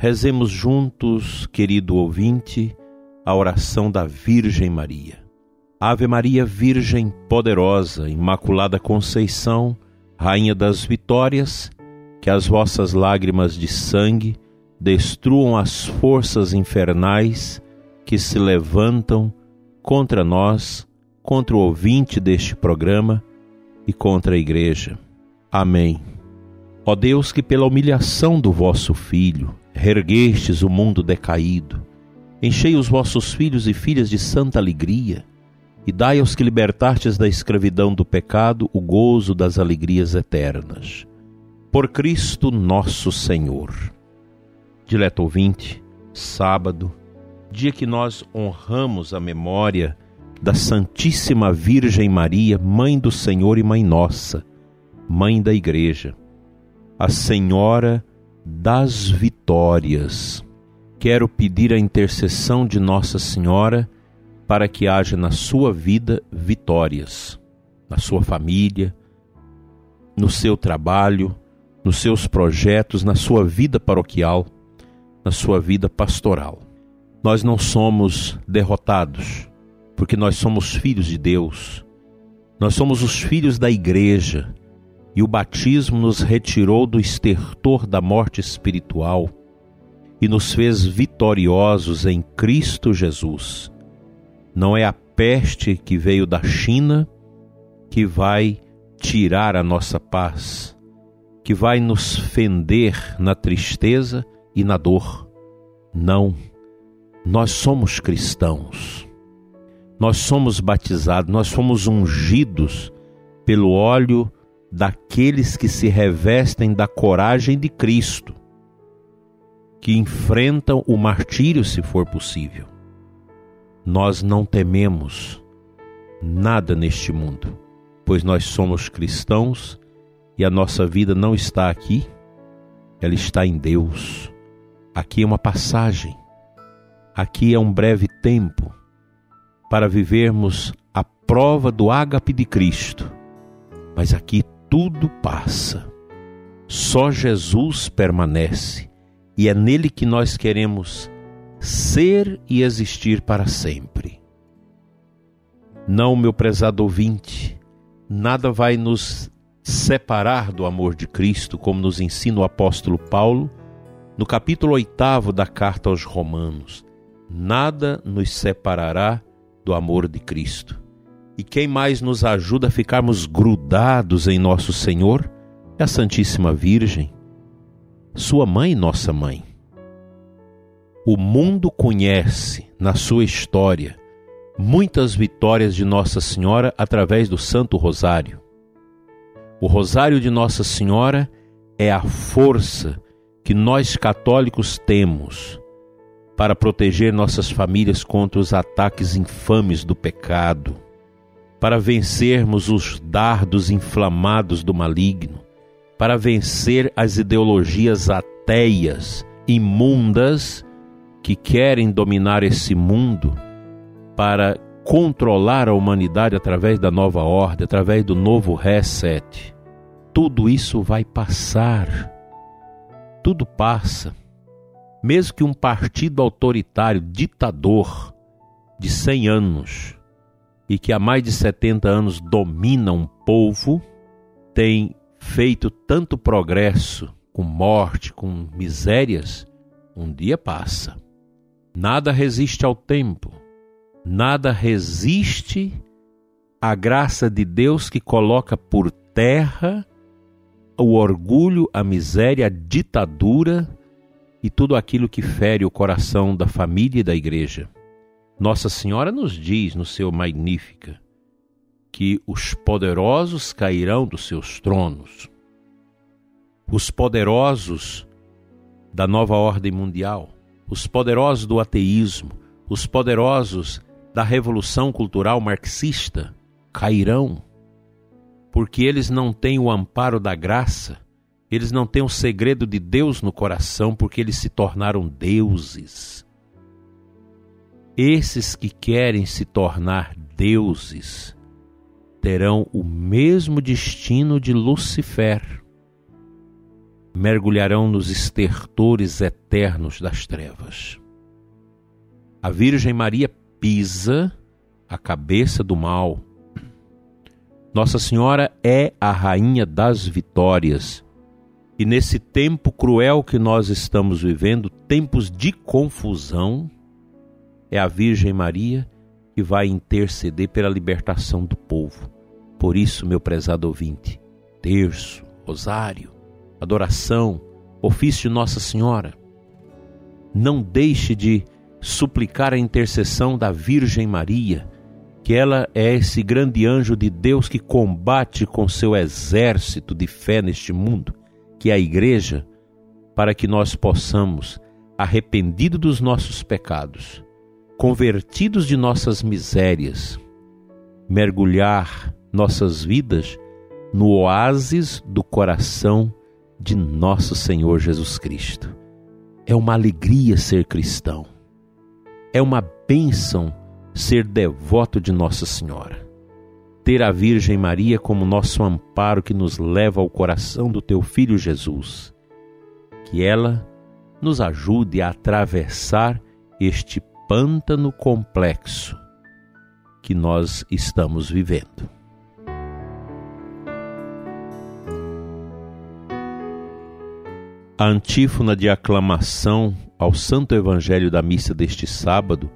Rezemos juntos, querido ouvinte, a oração da Virgem Maria. Ave Maria, Virgem poderosa, Imaculada Conceição, Rainha das Vitórias, que as vossas lágrimas de sangue destruam as forças infernais que se levantam contra nós, contra o ouvinte deste programa e contra a Igreja. Amém. Ó Deus, que pela humilhação do vosso Filho reerguestes o mundo decaído, enchei os vossos filhos e filhas de santa alegria e dai aos que libertastes da escravidão do pecado o gozo das alegrias eternas. Por Cristo nosso Senhor. Dileto ouvinte, sábado, dia que nós honramos a memória da Santíssima Virgem Maria, Mãe do Senhor e Mãe Nossa, Mãe da Igreja, a Senhora das Vitórias. Quero pedir a intercessão de Nossa Senhora para que haja na sua vida vitórias, na sua família, no seu trabalho, nos seus projetos, na sua vida paroquial, na sua vida pastoral. Nós não somos derrotados porque nós somos filhos de Deus. Nós somos os filhos da igreja e o batismo nos retirou do estertor da morte espiritual e nos fez vitoriosos em Cristo Jesus. Não é a peste que veio da China que vai tirar a nossa paz, que vai nos fender na tristeza e na dor. Não, nós somos cristãos nós somos batizados, nós somos ungidos pelo óleo daqueles que se revestem da coragem de Cristo, que enfrentam o martírio se for possível. Nós não tememos nada neste mundo, pois nós somos cristãos e a nossa vida não está aqui, ela está em Deus. Aqui é uma passagem, aqui é um breve tempo para vivermos a prova do ágape de Cristo. Mas aqui tudo passa. Só Jesus permanece e é nele que nós queremos ser e existir para sempre. Não, meu prezado ouvinte, nada vai nos separar do amor de Cristo, como nos ensina o apóstolo Paulo no capítulo 8 da carta aos Romanos. Nada nos separará do amor de Cristo. E quem mais nos ajuda a ficarmos grudados em nosso Senhor é a Santíssima Virgem, sua mãe nossa mãe. O mundo conhece na sua história muitas vitórias de Nossa Senhora através do Santo Rosário. O Rosário de Nossa Senhora é a força que nós católicos temos para proteger nossas famílias contra os ataques infames do pecado, para vencermos os dardos inflamados do maligno, para vencer as ideologias ateias, imundas, que querem dominar esse mundo, para controlar a humanidade através da nova ordem, através do novo reset. Tudo isso vai passar. Tudo passa mesmo que um partido autoritário, ditador, de 100 anos e que há mais de 70 anos domina um povo, tem feito tanto progresso com morte, com misérias, um dia passa. Nada resiste ao tempo, nada resiste à graça de Deus que coloca por terra o orgulho, a miséria, a ditadura e tudo aquilo que fere o coração da família e da igreja. Nossa Senhora nos diz no seu Magnífica que os poderosos cairão dos seus tronos. Os poderosos da nova ordem mundial, os poderosos do ateísmo, os poderosos da revolução cultural marxista cairão, porque eles não têm o amparo da graça, eles não têm o segredo de Deus no coração, porque eles se tornaram deuses. Esses que querem se tornar deuses terão o mesmo destino de Lucifer. Mergulharão nos estertores eternos das trevas. A Virgem Maria pisa a cabeça do mal. Nossa Senhora é a rainha das vitórias. E nesse tempo cruel que nós estamos vivendo, tempos de confusão, é a Virgem Maria que vai interceder pela libertação do povo. Por isso, meu prezado ouvinte, terço, rosário, adoração, ofício Nossa Senhora, não deixe de suplicar a intercessão da Virgem Maria, que ela é esse grande anjo de Deus que combate com seu exército de fé neste mundo, que é a Igreja, para que nós possamos, arrependido dos nossos pecados, convertidos de nossas misérias, mergulhar nossas vidas no oásis do coração de nosso Senhor Jesus Cristo. É uma alegria ser cristão. É uma bênção ser devoto de Nossa Senhora. Ter a Virgem Maria como nosso amparo que nos leva ao coração do teu filho Jesus. Que ela nos ajude a atravessar este pântano complexo que nós estamos vivendo. A antífona de aclamação ao Santo Evangelho da missa deste sábado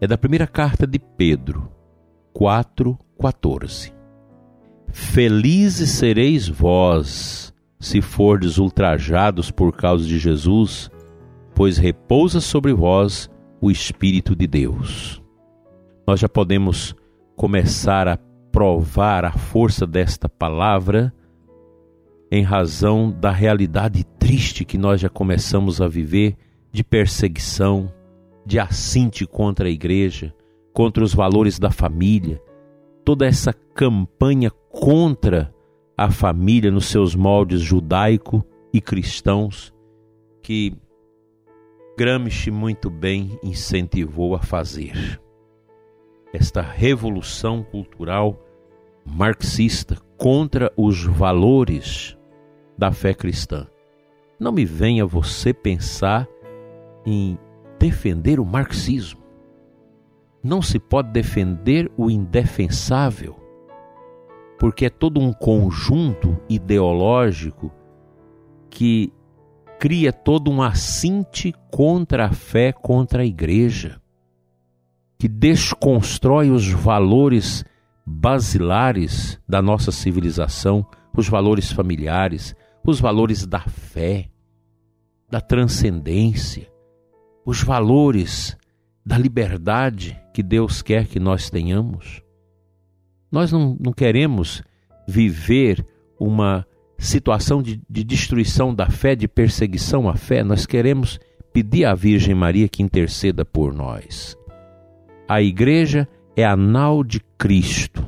é da primeira carta de Pedro, 4:14. Felizes sereis vós, se fordes ultrajados por causa de Jesus, pois repousa sobre vós o Espírito de Deus. Nós já podemos começar a provar a força desta palavra em razão da realidade triste que nós já começamos a viver de perseguição, de assinte contra a igreja, contra os valores da família, toda essa campanha contra a família nos seus moldes judaico e cristãos que Gramsci muito bem incentivou a fazer. Esta revolução cultural marxista contra os valores da fé cristã. Não me venha você pensar em defender o marxismo. Não se pode defender o indefensável, porque é todo um conjunto ideológico que cria todo um assinte contra a fé, contra a igreja, que desconstrói os valores basilares da nossa civilização, os valores familiares, os valores da fé, da transcendência, os valores da liberdade que Deus quer que nós tenhamos. Nós não, não queremos viver uma situação de, de destruição da fé, de perseguição à fé, nós queremos pedir à Virgem Maria que interceda por nós. A igreja é a nau de Cristo,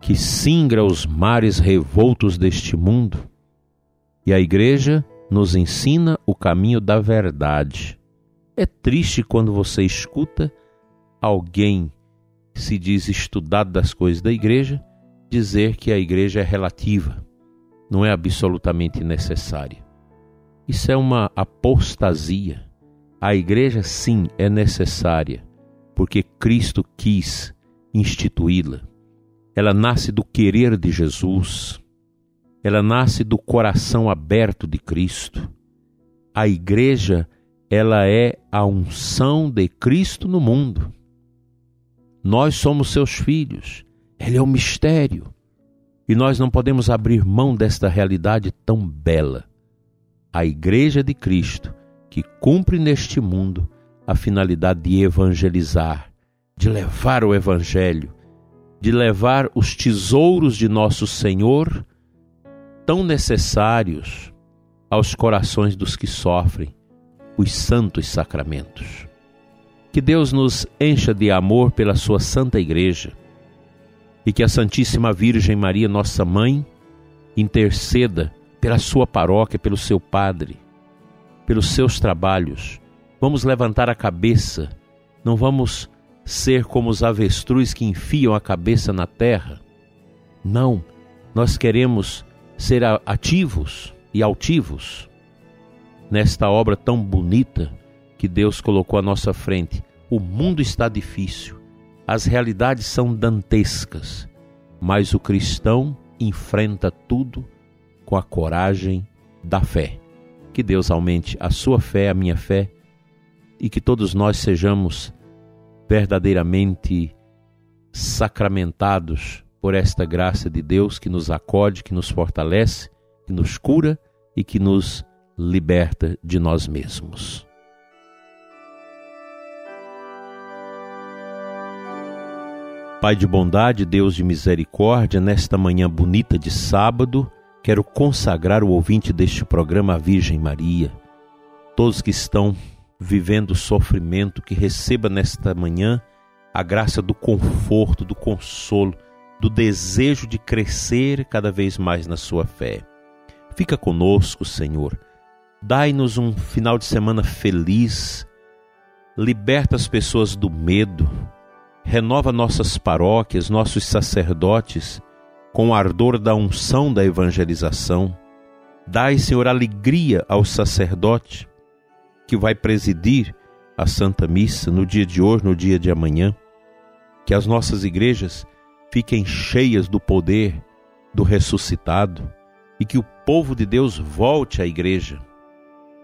que singra os mares revoltos deste mundo, e a igreja nos ensina o caminho da verdade. É triste quando você escuta alguém se diz estudado das coisas da igreja dizer que a igreja é relativa não é absolutamente necessária. Isso é uma apostasia. A igreja, sim, é necessária, porque Cristo quis instituí-la. Ela nasce do querer de Jesus, ela nasce do coração aberto de Cristo. A igreja, ela é a unção de Cristo no mundo. Nós somos seus filhos. Ele é um mistério. E nós não podemos abrir mão desta realidade tão bela. A Igreja de Cristo, que cumpre neste mundo a finalidade de evangelizar, de levar o Evangelho, de levar os tesouros de nosso Senhor, tão necessários aos corações dos que sofrem, os santos sacramentos. Que Deus nos encha de amor pela sua santa igreja e que a Santíssima Virgem Maria, nossa mãe, interceda pela sua paróquia, pelo seu padre, pelos seus trabalhos. Vamos levantar a cabeça, não vamos ser como os avestruz que enfiam a cabeça na terra. Não, nós queremos ser ativos e altivos nesta obra tão bonita que Deus colocou à nossa frente. O mundo está difícil, as realidades são dantescas, mas o cristão enfrenta tudo com a coragem da fé. Que Deus aumente a sua fé, a minha fé, e que todos nós sejamos verdadeiramente sacramentados por esta graça de Deus que nos acode, que nos fortalece, que nos cura e que nos liberta de nós mesmos. Pai de bondade, Deus de misericórdia, nesta manhã bonita de sábado, quero consagrar o ouvinte deste programa à Virgem Maria. Todos que estão vivendo sofrimento, que receba nesta manhã a graça do conforto, do consolo, do desejo de crescer cada vez mais na sua fé. Fica conosco, Senhor. Dai-nos um final de semana feliz. Liberta as pessoas do medo, renova nossas paróquias, nossos sacerdotes, com o ardor da unção da evangelização. Dai, Senhor, alegria ao sacerdote que vai presidir a Santa Missa no dia de hoje, no dia de amanhã. Que as nossas igrejas fiquem cheias do poder do ressuscitado e que o povo de Deus volte à igreja.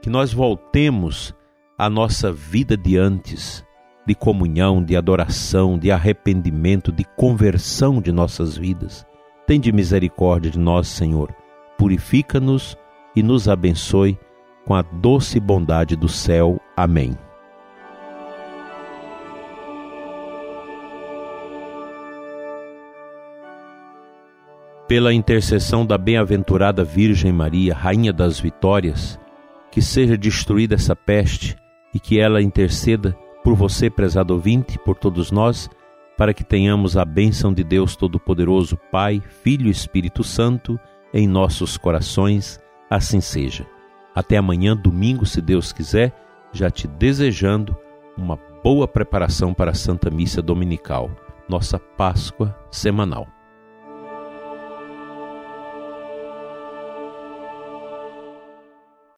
Que nós voltemos à nossa vida de antes de comunhão, de adoração, de arrependimento, de conversão de nossas vidas. Tende misericórdia de nós, Senhor. Purifica-nos e nos abençoe com a doce bondade do céu. Amém. Pela intercessão da bem-aventurada Virgem Maria, Rainha das Vitórias, que seja destruída essa peste e que ela interceda por você, prezado ouvinte, por todos nós, para que tenhamos a bênção de Deus Todo-Poderoso, Pai, Filho e Espírito Santo, em nossos corações, assim seja. Até amanhã, domingo, se Deus quiser, já te desejando uma boa preparação para a Santa Missa Dominical, nossa Páscoa semanal.